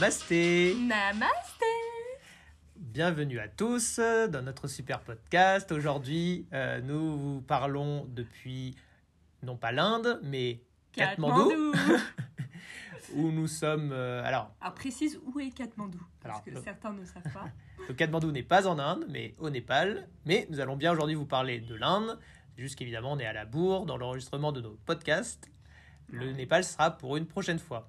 Namasté Namasté Bienvenue à tous dans notre super podcast. Aujourd'hui, euh, nous vous parlons depuis, non pas l'Inde, mais Katmandou, où nous sommes... euh, alors, Alors précise où est Katmandou, parce Alors, que le- certains ne savent pas. le Katmandou n'est pas en Inde, mais au Népal. Mais nous allons bien aujourd'hui vous parler de l'Inde. Juste qu'évidemment, on est à la bourre dans l'enregistrement de nos podcasts. Le. Népal sera pour une prochaine fois.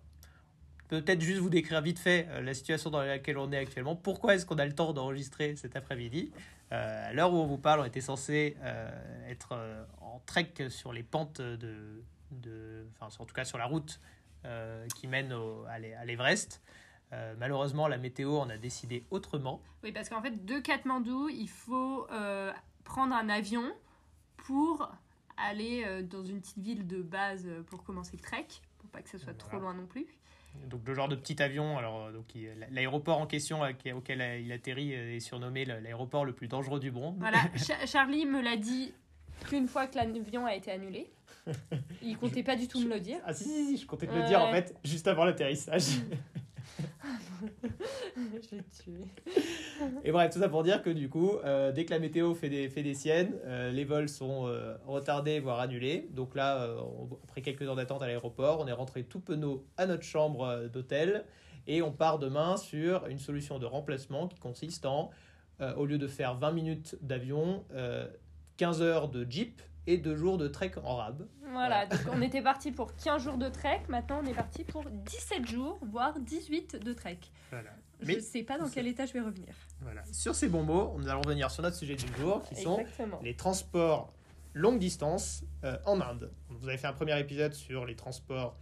Peut-être juste vous décrire vite fait euh, la situation dans laquelle on est actuellement. Pourquoi est-ce qu'on a le temps d'enregistrer cet après-midi Euh, À l'heure où on vous parle, on était censé euh, être euh, en trek sur les pentes de, de, enfin, en tout cas sur la route qui mène au- à l'E- à l'Everest. Euh, malheureusement, la météo en a décidé autrement. Oui, parce qu'en fait, de Katmandou, il faut euh, prendre un avion pour aller euh, dans une petite ville de base pour commencer le trek, pour pas que ce soit trop loin non plus. Donc le genre de petit avion, alors euh, donc il- l'aéroport en question euh, auquel euh, il atterrit euh, est surnommé l'aéroport le plus dangereux du monde. Voilà, Cha- Charlie me l'a dit qu'une fois que l'avion a été annulé. Il comptait pas du tout me le dire. Ah si, si, si, je comptais te le dire en fait juste avant l'atterrissage. Je. Et bref, tout ça pour dire que du coup, euh, dès que la météo fait des, fait des siennes, euh, les vols sont euh, retardés, voire annulés. Donc là, après quelques heures d'attente à l'aéroport, on est rentré tout penaud à notre chambre d'hôtel et on part demain sur une solution de remplacement qui consiste en, au lieu de faire 20 minutes d'avion, euh, 15 heures de jeep et 2 jours de trek en rab. Voilà, donc on était parti pour 15 jours de trek, maintenant on est parti pour 17 jours, voire 18 de trek. Voilà. Je Mais sais pas dans quel état je vais revenir. voilà. sur ces bons mots, nous allons revenir sur notre sujet du jour qui sont Exactement. les transports longue distance euh, en Inde. Vous avez fait un premier épisode sur les transports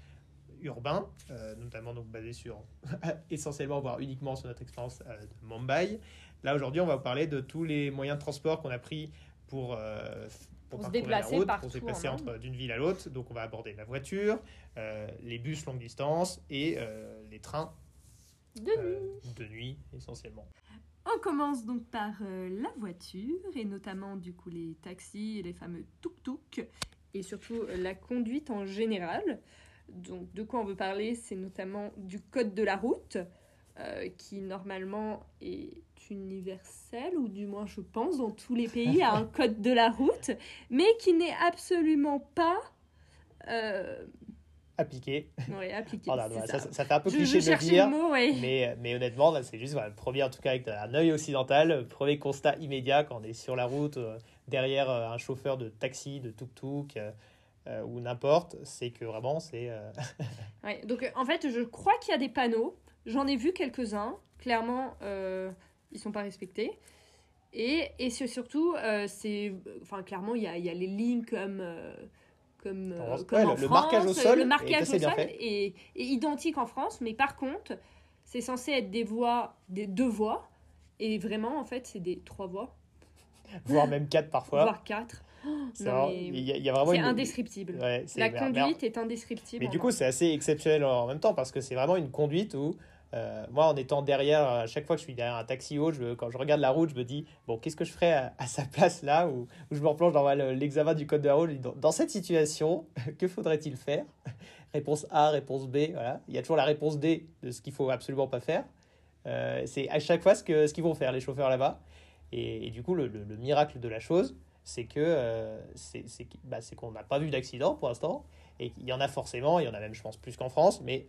urbains, euh, notamment donc basé sur essentiellement, voire uniquement sur notre expérience euh, de Mumbai. Là aujourd'hui, on va vous parler de tous les moyens de transport qu'on a pris pour Pour se déplacer la route, partout pour se déplacer en entre d'une ville à l'autre. Donc on va aborder la voiture, euh, les bus longue distance et euh, les trains De euh, nuit. de nuit essentiellement. On commence donc par la voiture et notamment du coup les taxis et les fameux tuk-tuk et surtout la conduite en général. Donc de quoi on veut parler, c'est notamment du code de la route euh, qui normalement est universel ou du moins je pense dans tous les pays a un code de la route mais qui n'est absolument pas euh, Appliqué. ouais, appliqué. Ça. ça, ça fait un peu je, cliché je de dire. le mot, ouais. Mais, mais honnêtement, c'est juste voilà, le premier, en tout cas, avec un œil occidental, le premier constat immédiat quand on est sur la route, euh, derrière euh, un chauffeur de taxi, de tuk-tuk euh, ou n'importe, c'est que vraiment, c'est. euh, Ouais, donc en fait, je crois qu'il y a des panneaux. J'en ai vu quelques-uns. Clairement, euh, ils sont pas respectés. Et, et surtout, euh, c'est, enfin, clairement, il y a, il y a les lignes comme, euh, comme, euh, France. comme Ouais, en le- France. marquage au sol Le est marquage assez au sol est, est identique en France, mais par contre, c'est censé être des voies, des deux voies. Et vraiment, en fait, c'est des trois voies, voire même quatre parfois. voire quatre. C'est une. indescriptible. Ouais, La conduite est indescriptible. Mais du coup, c'est assez exceptionnel en même temps parce que c'est vraiment une conduite où, euh, moi, en étant derrière, à chaque fois que je suis derrière un taxi haut, quand je regarde la route, je me dis, bon, qu'est-ce que je ferais à, sa place là où, je me replonge dans le- l'examen du code de la route dans, cette situation, que faudrait-il faire? Réponse A, réponse B, voilà. Il y a toujours la réponse D de ce qu'il faut absolument pas faire. Euh, c'est à chaque fois ce que ce qu'ils vont faire les chauffeurs là-bas. Et, du coup, le, le- le miracle de la chose, c'est que euh, qu'- bah, c'est qu'on n'a pas vu d'accident pour l'instant. Et il y en a forcément, il y en a même, je pense, plus qu'en France, mais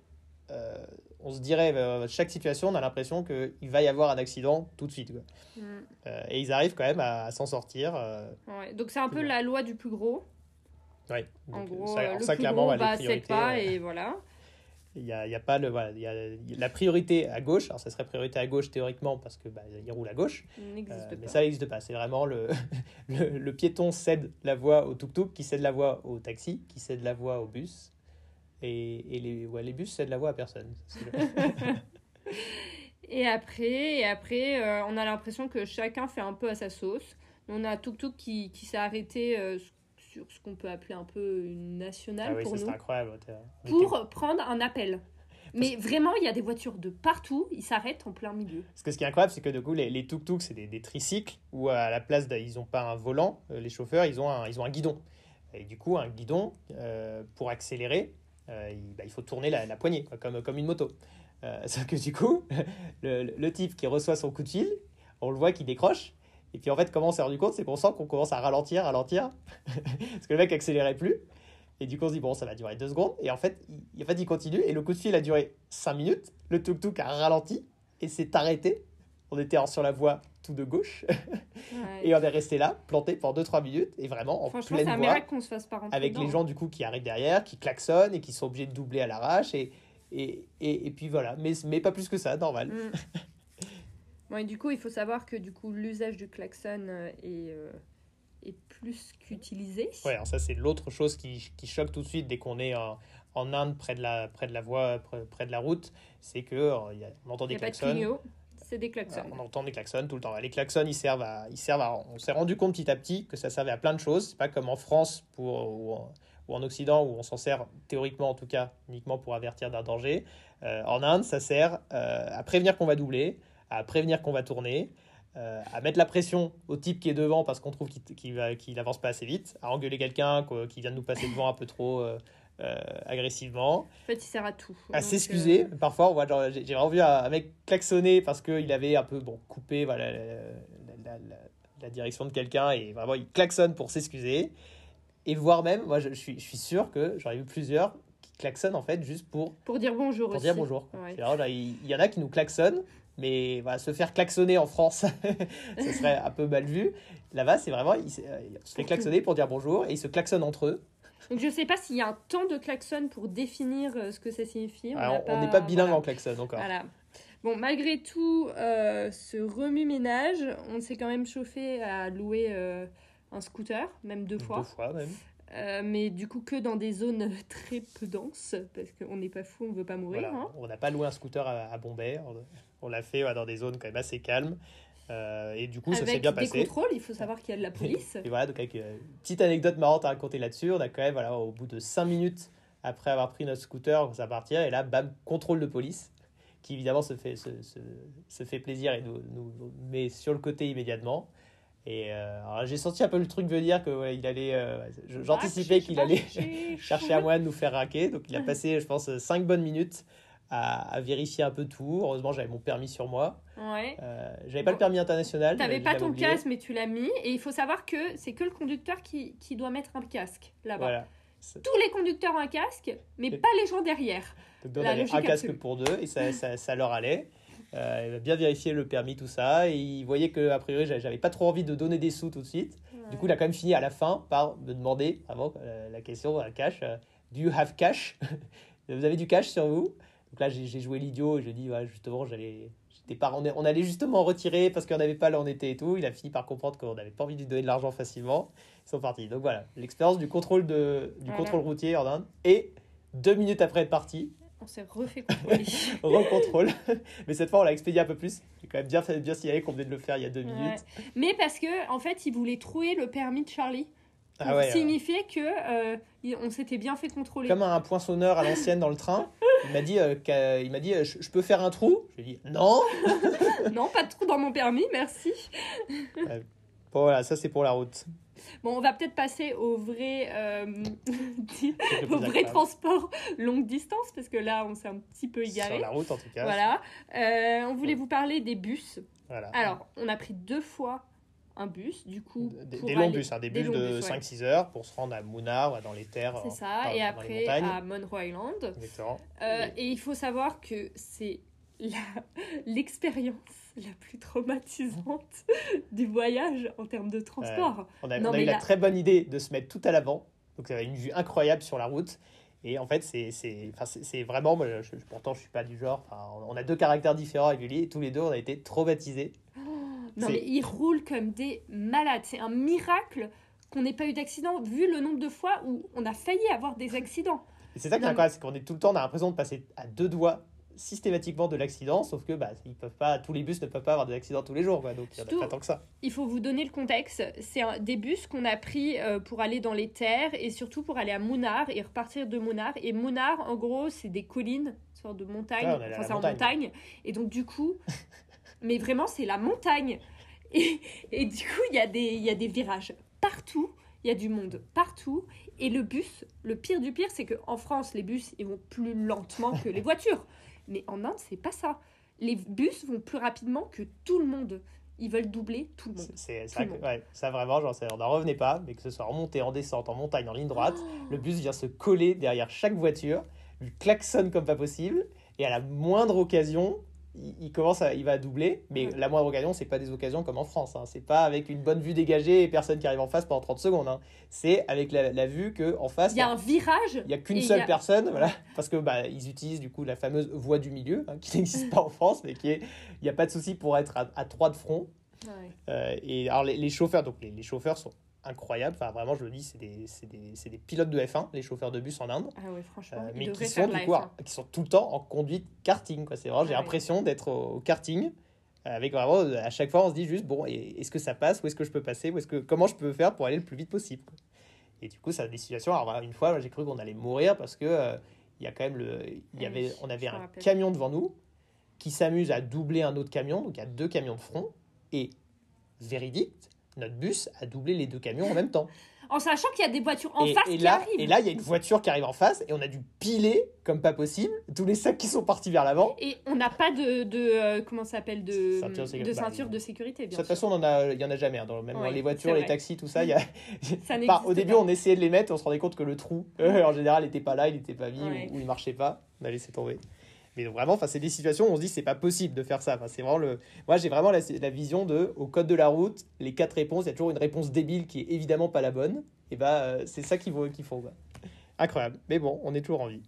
euh, on se dirait, euh, chaque situation, on a l'impression qu'il va y avoir un accident tout de suite. quoi. Mm. Euh, et ils arrivent quand même à, à s'en sortir. euh, Ouais, donc c'est un peu la loi du plus gros. ouais. En gros, ça, le ça, plus clairement, gros les priorités, pas et voilà. Il y a, y a pas le voilà, y a, la priorité à gauche. Alors ça serait priorité à gauche théoriquement parce que bah, il roule à gauche. Pas. mais ça n'existe pas. C'est vraiment le, le, le piéton cède la voie au tuk-tuk, qui cède la voie au taxi, qui cède la voie au bus. Et, et les, ouais, les bus cèdent la voie à personne. C'est Et après, et après euh, on a l'impression que chacun fait un peu à sa sauce. On a Tuk Tuk qui, qui s'est arrêté euh, sur ce qu'on peut appeler un peu une nationale Ah oui, pour ça nous, c'est incroyable. pour prendre un appel. Mais vraiment, il y a des voitures de partout, ils s'arrêtent en plein milieu. Parce que ce qui est incroyable, c'est que du coup, les, les tuk-tuk, c'est des, des tricycles où à la place, ils n'ont pas un volant, euh, les chauffeurs, ils ont un, ils ont un guidon. Et du coup, un guidon, euh, pour accélérer, il, bah, il faut tourner la, la poignée, comme, comme une moto. Euh, sauf que du coup, le, le type qui reçoit son coup de fil, on le voit qui décroche. Et puis en fait, comment on s'est rendu compte, c'est qu'on sent qu'on commence à ralentir, ralentir, parce que le mec accélérait plus. Et du coup, on se dit, bon, ça va durer deux secondes. Et en fait, il, en fait, il continue. Et le coup de fil a duré cinq minutes. Le tuk-tuk a ralenti et s'est arrêté. On était sur la voie tout de gauche. Ouais. Et on est resté là, planté pendant 2-3 minutes. Et vraiment, en Franchement, c'est pleine un voie, miracle qu'on se fasse pas avec dedans. les gens du coup qui arrivent derrière, qui klaxonnent et qui sont obligés de doubler à l'arrache. Et, et, et, et puis voilà. Mais, mais pas plus que ça, normal. Mm. Bon, et du coup, il faut savoir que du coup, l'usage du klaxon euh, est, euh, est plus qu'utilisé. Ouais, alors ça, c'est l'autre chose qui, qui choque tout de suite dès qu'on est en, en Inde, près de la, près de la voie, près, près de la route. C'est que euh, il y a- on entend des klaxons. C'est des klaxons. On entend des klaxons tout le temps. Les klaxons, ils servent à, ils servent à, on s'est rendu compte petit à petit que ça servait à plein de choses. C'est pas comme en France pour, ou, en, Occident où on s'en sert théoriquement en tout cas uniquement pour avertir d'un danger. Euh, en Inde, ça sert euh, à prévenir qu'on va doubler, à prévenir qu'on va tourner, euh, à mettre la pression au type qui est devant parce qu'on trouve qu'il qu'il va- qu'il avance pas assez vite, à engueuler quelqu'un qui vient de nous passer devant un peu trop euh, agressivement En fait, il sert à tout. à s'excuser. euh, Parfois, on voit, genre, j'ai vraiment vu un, un mec klaxonner parce qu'il avait un peu bon, coupé voilà, la, la- la- la direction de quelqu'un et vraiment il klaxonne pour s'excuser. Et voire même, moi je, je suis, je suis sûr que j'en ai vu plusieurs qui klaxonnent en fait juste pour, pour dire bonjour pour aussi. dire bonjour. Ouais. Vraiment, il, il y en a qui nous klaxonnent, mais voilà, se faire klaxonner en France, ce serait un peu mal vu. Là-bas, c'est vraiment, il, se- euh, on se fait klaxonner pour dire bonjour et ils se klaxonnent entre eux. Donc, je sais pas s'il y a un temps de klaxon pour définir euh, ce que ça signifie. Alors, on n'est pas bilingue voilà. en klaxon encore. Voilà. Bon, malgré tout, euh, ce remue-ménage, on s'est quand même chauffé à louer euh, un scooter, même deux fois. Deux fois même. Euh, mais du coup, que dans des zones très peu denses, parce qu'on n'est pas fou, on veut pas mourir. Voilà, hein. On n'a pas loué un scooter à, à Bombay. On, on l'a fait ouais, dans des zones quand même assez calmes. Euh, et du coup, ça s'est Avec bien des passé. contrôles, il faut savoir qu'il y a de la police. Et voilà, donc avec euh, une petite anecdote marrante à raconter là-dessus, on a quand même, voilà, au bout de 5 minutes après avoir pris notre scooter, on va partir, et là, bam, contrôle de police, qui évidemment se fait, se, se, se fait plaisir et nous, nous, nous met sur le côté immédiatement. Et euh, alors, j'ai senti un peu le truc venir que ouais, il allait, je- j'anticipais qu'il allait chercher à moyen de nous faire raquer. Donc il a passé, je pense, 5 bonnes minutes à, à vérifier un peu tout. Heureusement, j'avais mon permis sur moi. Ouais. Euh, j'avais pas le permis international. T'avais pas ton oublié. casque, mais tu l'as mis. Et il faut savoir que c'est que le conducteur qui, qui doit mettre un casque là-bas. Voilà. Tous les conducteurs ont un casque, mais pas les gens derrière. Donc on avait un casque absolue. pour deux et ça, ça, ça leur allait. Euh, il a bien vérifié le permis, tout ça. Et il voyait que, a priori, j'avais- pas trop envie de donner des sous tout de suite. Du coup, il a quand même fini à la fin par me demander, vraiment, euh, la question, un cash. euh, Do you have cash? Vous avez du cash sur vous? Donc là, j'ai j'ai joué l'idiot et je dis, ouais, justement, j'allais. pas- on, allait justement retirer parce qu'on n'avait pas là on était et tout. Il a fini par comprendre qu'on n'avait pas envie de lui donner de l'argent facilement. Ils sont partis. Donc voilà, l'expérience du contrôle, de, du Voilà. contrôle routier en Inde. Et deux minutes après être parti, On s'est refait contrôler. recontrôle. Mais cette fois, on l'a expédié un peu plus. J'ai quand même bien, bien signalé qu'on venait de le faire il y a deux Ouais. minutes. Mais parce que en fait, il voulait trouer le permis de Charlie Ah ouais, signifier que euh, on s'était bien fait contrôler. comme un poinçonneur à l'ancienne dans le train. Il m'a dit, euh, il m'a dit, euh, je, je peux faire un trou? Je lui ai dit non. non, pas de trou dans mon permis, merci. Bon voilà, ça c'est pour la route. Bon, on va peut-être passer au vrai, euh, au vrai transport longue distance parce que là, on s'est un petit peu égaré. Sur la route en tout cas. Voilà. Euh, on voulait vous parler des bus. Voilà. Alors, on a pris deux fois un bus, du coup. des, pour des longs bus, hein, des des bus de bus, ouais. 5-6 heures pour se rendre à Munnar, ouais, dans les terres. C'est en- ça. dans- et après, à Monroe Island. Euh, et il faut savoir que c'est l'expérience la plus traumatisante du voyage en termes de transport. On a, Non, on a eu la très bonne idée de se mettre tout à l'avant. Donc, ça avait une vue incroyable sur la route. Et en fait, c'est vraiment. moi, je- pourtant, je suis pas du genre. on on a deux caractères différents avec Julie. Et tous les deux, on a été traumatisés. Non, mais ils roulent comme des malades. C'est un miracle qu'on n'ait pas eu d'accident, vu le nombre de fois où on a failli avoir des accidents. C'est ça qui est incroyable, c'est qu'on est tout le temps, on a l'impression de passer à deux doigts systématiquement de l'accident, sauf que bah, ils peuvent pas, tous les bus ne peuvent pas avoir des accidents tous les jours, quoi, donc il n'y en a pas tant que ça. Il faut vous donner le contexte. C'est des bus qu'on a pris euh, pour aller dans les terres et surtout pour aller à Munnar et repartir de Munnar. Et Munnar, en gros, c'est des collines, une sorte de montagne. Ouais, enfin, c'est en montagne. montagne. Et donc, du coup, mais vraiment, c'est la montagne. Et, et du coup, il y, a des- il y a des virages partout. Il y a du monde partout. Et le bus, le pire du pire, c'est qu'en France, les bus, ils vont plus lentement que les voitures. Mais en Inde, c'est pas ça. Les bus vont plus rapidement que tout le monde. Ils veulent doubler tout le monde. C'est ça, ouais, ça vraiment, genre, ça, on n'en revenait pas, mais que ce soit en montée, en descente, en montagne, en ligne droite, Oh. le bus vient se coller derrière chaque voiture, lui klaxonne comme pas possible, et à la moindre occasion, il, commence à, il va doubler, mais la moindre occasion, c'est pas des occasions comme en France, hein. c'est pas avec une bonne vue dégagée et personne qui arrive en face pendant 30 secondes, hein. c'est avec la, la vue que en face, Il y a un virage. il n'y a qu'une seule y a- personne, voilà, parce que bah, ils utilisent du coup la fameuse voie du milieu, hein, qui n'existe pas en France, mais qui est, il n'y a pas de souci pour être à, à trois de front. Ouais. Euh, et alors les, les chauffeurs, donc les, les chauffeurs sont incroyables. Enfin vraiment, je le dis, c'est des, des, des pilotes de F1, les chauffeurs de bus en Inde, Ah ouais, franchement, euh, mais qui sont du coup, F1. qui sont tout le temps en conduite karting. C'est vraiment, j'ai Ah ouais. l'impression d'être au, au karting. euh, Avec vraiment, à chaque fois, on se dit juste bon, est-ce que ça passe Où est-ce que je peux passer Où est-ce que comment je peux faire pour aller le plus vite possible quoi. Et du coup, ça a des situations. Alors une fois, j'ai cru qu'on allait mourir parce que euh, il y a quand même le, y Ah avait, on avait un rappelle. camion devant nous qui s'amuse à doubler un autre camion. Donc il y a deux camions de front et véridique, notre bus a doublé les deux camions en même temps. En sachant qu'il y a des voitures en et, face et qui là, arrivent. et là, il y a une voiture qui arrive en face et on a dû piler comme pas possible tous les sacs qui sont partis vers l'avant. Et on n'a pas de, de euh, comment ça s'appelle de Ceinture de sécurité. de Bah, ceinture de sécurité De toute façon, on en a, il y en a jamais. hein, dans, même Ouais, les voitures, les taxis, tout ça, il y a. Ça Bah, au début, pas. on essayait de les mettre, on se rendait compte que le trou, euh, en général, n'était pas là, il n'était pas mis Ouais. ou, ou il marchait pas. On a laissé tomber. Mais donc, vraiment, c'est des situations où on se dit c'est pas possible de faire ça. C'est vraiment le. Moi, j'ai vraiment la, la vision de au code de la route, les quatre réponses, il y a toujours une réponse débile qui est évidemment pas la bonne. Et bah, euh, c'est ça qu'il faut, qu'il faut. quoi. Incroyable. Mais bon, on est toujours en vie.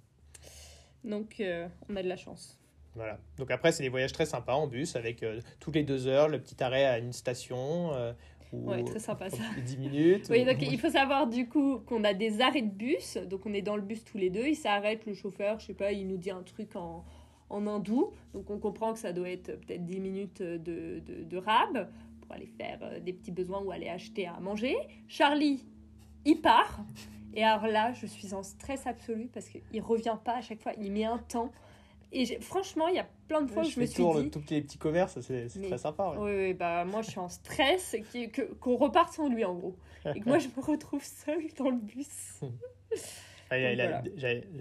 Donc euh, on a de la chance. Voilà. Donc après, c'est des voyages très sympas en bus avec euh, toutes les deux heures le petit arrêt à une station. euh, ou Ouais, très sympa, ça. toutes les 10 minutes. Oui, ou- donc il faut savoir du coup qu'on a des arrêts de bus, donc on est dans le bus tous les deux, il s'arrête, le chauffeur, je sais pas, il nous dit un truc en, en hindou, donc on comprend que ça doit être peut-être 10 minutes de, de, de rab pour aller faire euh, des petits besoins ou aller acheter à manger. Charlie, il part, et alors là, je suis en stress absolu parce qu'il revient pas à chaque fois, il met un temps. Et franchement, il y a plein de fois où je me suis tour dit... de tous les petits commerces, c'est très sympa. ouais. Oui, oui, bah moi je suis en stress, qu'on reparte sans lui en gros. Et que moi je me retrouve seule dans le bus. Ah, Voilà.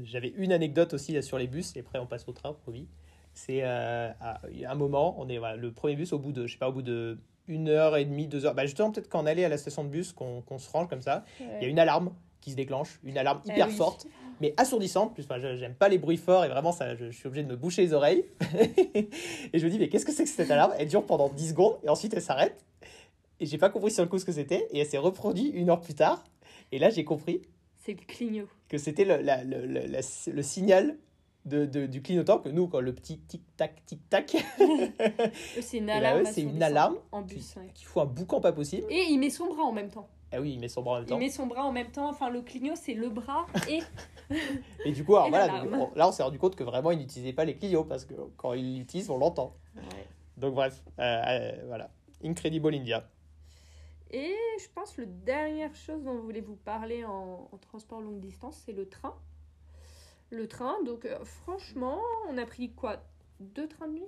j'avais- une anecdote aussi là, sur les bus, et après on passe au train, promis. C'est euh, à un moment, on est voilà, le premier bus au bout de, je sais pas, au bout de une heure et demie, deux heures. Bah justement, peut-être on allait à la station de bus, qu'on qu'on se range comme ça, il y a une alarme qui se déclenche, une alarme Ah hyper oui. forte, mais assourdissante. Plus, enfin, j'aime pas les bruits forts et vraiment, ça, je, je suis obligé de me boucher les oreilles. et je me dis, mais qu'est-ce que c'est que cette alarme? Elle dure pendant 10 secondes et ensuite elle s'arrête. Et j'ai pas compris sur le coup ce que c'était. Et elle s'est reproduite une heure plus tard. Et là, j'ai compris C'est le clignot. que c'était le, la- le, le- le signal de, de- du clignotant que nous, quand le petit tic-tac, tic-tac, C'est une bah, alarme. eux, c'est une alarme En bus, ouais. qui fout un boucan pas possible. Et il met son bras en même temps. Ah oui, il met son bras en même Il temps. met son bras en même temps. Enfin, le clignot, c'est le bras et. Et du coup, alors, Et voilà, donc, on- là, on s'est rendu compte que vraiment, il n'utilisait pas les clignots parce que quand il l'utilise, on l'entend. Donc bref, euh, euh, voilà. Incredible India. Et je pense le dernière chose dont je voulais vous parler en, en transport longue distance, c'est le train. Le train, donc euh, franchement, on a pris quoi? Deux trains de nuit?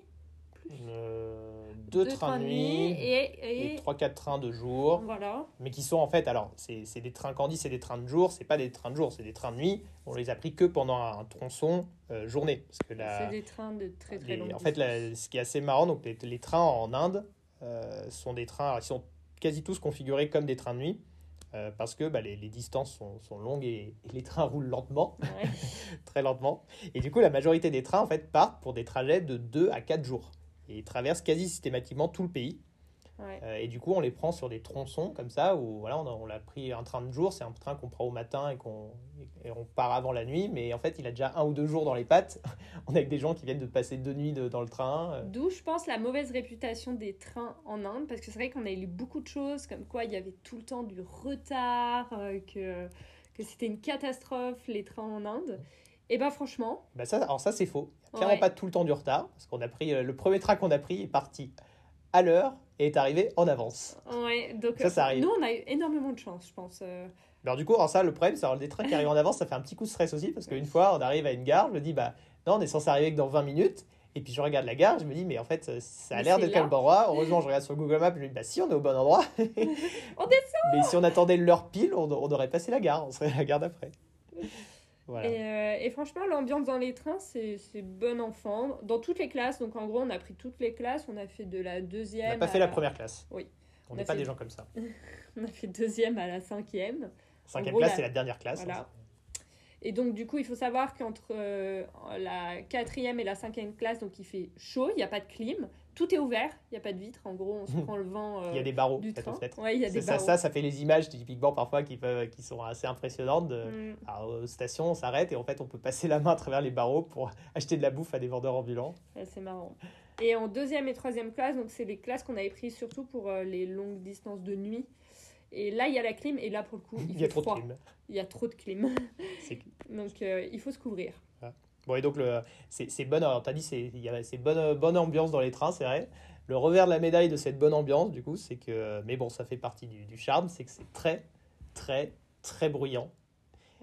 Euh, deux, trains de nuit et, et et, 3-4 trains de jour. voilà. Mais qui sont en fait, alors, c'est des trains, dit c'est des trains de jour, c'est pas des trains de jour, c'est des trains de nuit. On les a pris que pendant un tronçon euh, journée. Parce que la, C'est des trains de très très les- longue en fait, la- ce qui est assez marrant, donc les, les trains en Inde sont des trains, alors, ils sont quasi tous configurés comme des trains de nuit. euh, parce que bah, les, les distances sont, sont longues et, et les trains roulent lentement, Ouais. très lentement. Et du coup, la majorité des trains en fait partent pour des trajets de 2 à 4 jours. Et traversent quasi systématiquement tout le pays. Ouais. Euh, et du coup, on les prend sur des tronçons comme ça, où voilà, on a, on l'a pris un train de jour, c'est un train qu'on prend au matin et qu'on et on part avant la nuit, mais en fait, il a déjà un ou deux jours dans les pattes. on est avec des gens qui viennent de passer deux nuits de- dans le train. euh. D'où je pense la mauvaise réputation des trains en Inde, parce que c'est vrai qu'on a lu beaucoup de choses, comme quoi il y avait tout le temps du retard, euh, que, que c'était une catastrophe les trains en Inde. Et ben franchement, Bah ça, alors ça, c'est faux. Il n'y a clairement Ouais. pas tout le temps du retard, parce qu'on a pris le premier train qu'on a pris est parti à l'heure et est arrivé en avance. ouais, donc Ça, ça arrive. nous on a eu énormément de chance, je pense. euh. Alors du coup, alors ça, le problème, c'est des trains qui arrivent en avance, ça fait un petit coup de stress aussi, parce qu'une fois, on arrive à une gare, je me dis, bah non, on est censé arriver que dans 20 minutes. Et puis je regarde la gare, je me dis, mais en fait, euh, ça a l'air d'être le bon endroit. Heureusement, je regarde sur Google Maps, je me dis, bah si, on est au bon endroit. On Mais si on attendait l'heure pile, on, on aurait passé la gare, on serait à la gare d'après. Voilà. Et, euh, et franchement, l'ambiance dans les trains, c'est bon enfant. Dans toutes les classes, donc en gros, on a pris toutes les classes. On a fait de la On deuxième. n'a pas fait la première classe. Oui. On On n'est pas fait- des gens comme ça. On a fait deuxième à la cinquième. Cinquième gros, classe, la- c'est la dernière classe. voilà. hein. Et donc, du coup, il faut savoir qu'entre euh, la quatrième et la cinquième classe, donc il fait chaud, il n'y a pas de clim, tout est ouvert, il n'y a pas de vitre. En gros, on se prend le vent euh, Il y a des barreaux du train. Ouais, y a des ça, barreaux. ça, ça fait les images typiquement parfois qui, peuvent, qui sont assez impressionnantes. de- Mm. Alors, aux stations, on s'arrête et en fait, on peut passer la main à travers les barreaux pour acheter de la bouffe à des vendeurs ambulants. Ouais, c'est marrant. Et en deuxième et troisième classe, donc c'est les classes qu'on avait prises surtout pour euh, les longues distances de nuit. Et là, il y a la clim, et là, pour le coup, il, Il y a trop froid. de clim. Il y a trop de clim. Donc, euh, il faut se couvrir. Bon, et donc, c'est bonne, alors, t'as dit, il y a- c'est bonne, bonne ambiance dans les trains, c'est vrai. Le revers de la médaille de cette bonne ambiance, du coup, c'est que, mais bon, ça fait partie du, du charme, c'est que c'est très, très, très bruyant.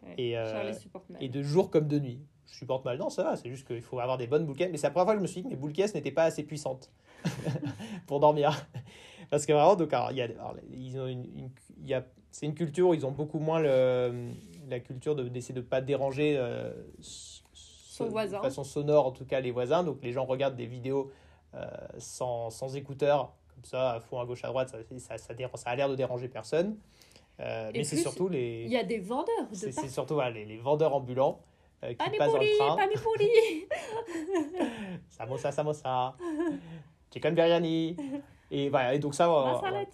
Ouais. Et, euh. Et de jour comme de nuit. Je supporte mal, non, ça va, c'est juste qu'il faut avoir des bonnes boules. Mais c'est la première fois que je me suis dit que mes boules n'étaient pas assez puissantes pour dormir. Parce que vraiment, donc, alors, y a, alors, ils ont une, une- y a, c'est une culture où ils ont beaucoup moins le, la culture de- d'essayer de ne pas déranger euh, Son s- voisin. de façon sonore, en tout cas les voisins. Donc les gens regardent des vidéos euh, sans, sans écouteurs, comme ça, à fond, à gauche, à droite, ça, ça, ça, a l'air de déranger personne. Euh, mais c'est surtout les. Il y a des vendeurs de C'est surtout voilà, les, les vendeurs ambulants euh, qui passent dans le train. panipuri. Samosa, samosa. Chicken biryani. Et voilà, et donc ça, euh, voilà.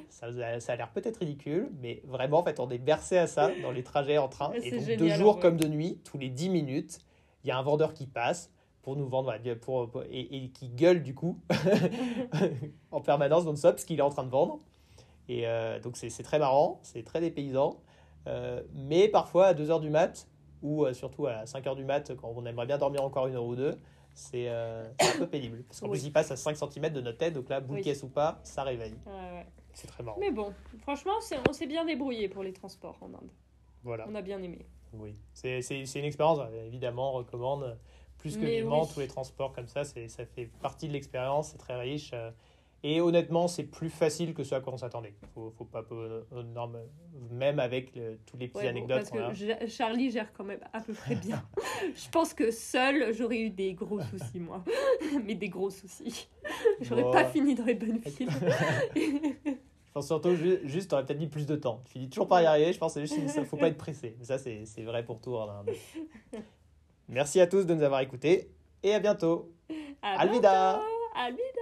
ça, ça a l'air peut-être ridicule, mais vraiment, en fait, on est bercé à ça dans les trajets en train. Et donc, génial, de jour comme de nuit, tous les 10 minutes, il y a un vendeur qui passe pour nous vendre, pour, pour- et, et qui gueule du coup en permanence non-stop ce qu'il est en train de vendre. Et euh, donc, c'est c'est très marrant, c'est très dépaysant. Euh, mais parfois, à 2h du mat, ou euh, surtout à 5h du mat, quand on aimerait bien dormir encore une heure ou deux, c'est euh, c'est un peu pénible. Parce qu'en Oui. plus, il passe à 5 cm de notre tête, donc là, boule Oui. caisse ou pas, ça réveille. Ouais, ouais. C'est très marrant. Mais bon, franchement, on s'est bien débrouillé pour les transports en Inde. Voilà, On a bien aimé. oui. C'est une expérience, euh, évidemment, on recommande plus que Mais vivement oui. tous les transports comme ça, c'est- ça fait partie de l'expérience, c'est très riche. Et honnêtement, c'est plus facile que ce à quoi on s'attendait. Faut, faut pas, peu- même avec le- toutes les petites Ouais, bon, anecdotes. parce que Charlie gère quand même à peu près bien. Je pense que seul, j'aurais eu des gros soucis, moi. Mais des gros soucis. J'aurais Bon. pas fini dans les bonnes files. Je pense surtout ju- juste, t'aurais peut-être mis plus de temps. Tu finis toujours par y arriver. Je pense que c'est juste, il faut pas être pressé. Mais ça, c'est vrai pour tout. Merci à tous de nous avoir écoutés et à bientôt. À Alvida bientôt. Alvida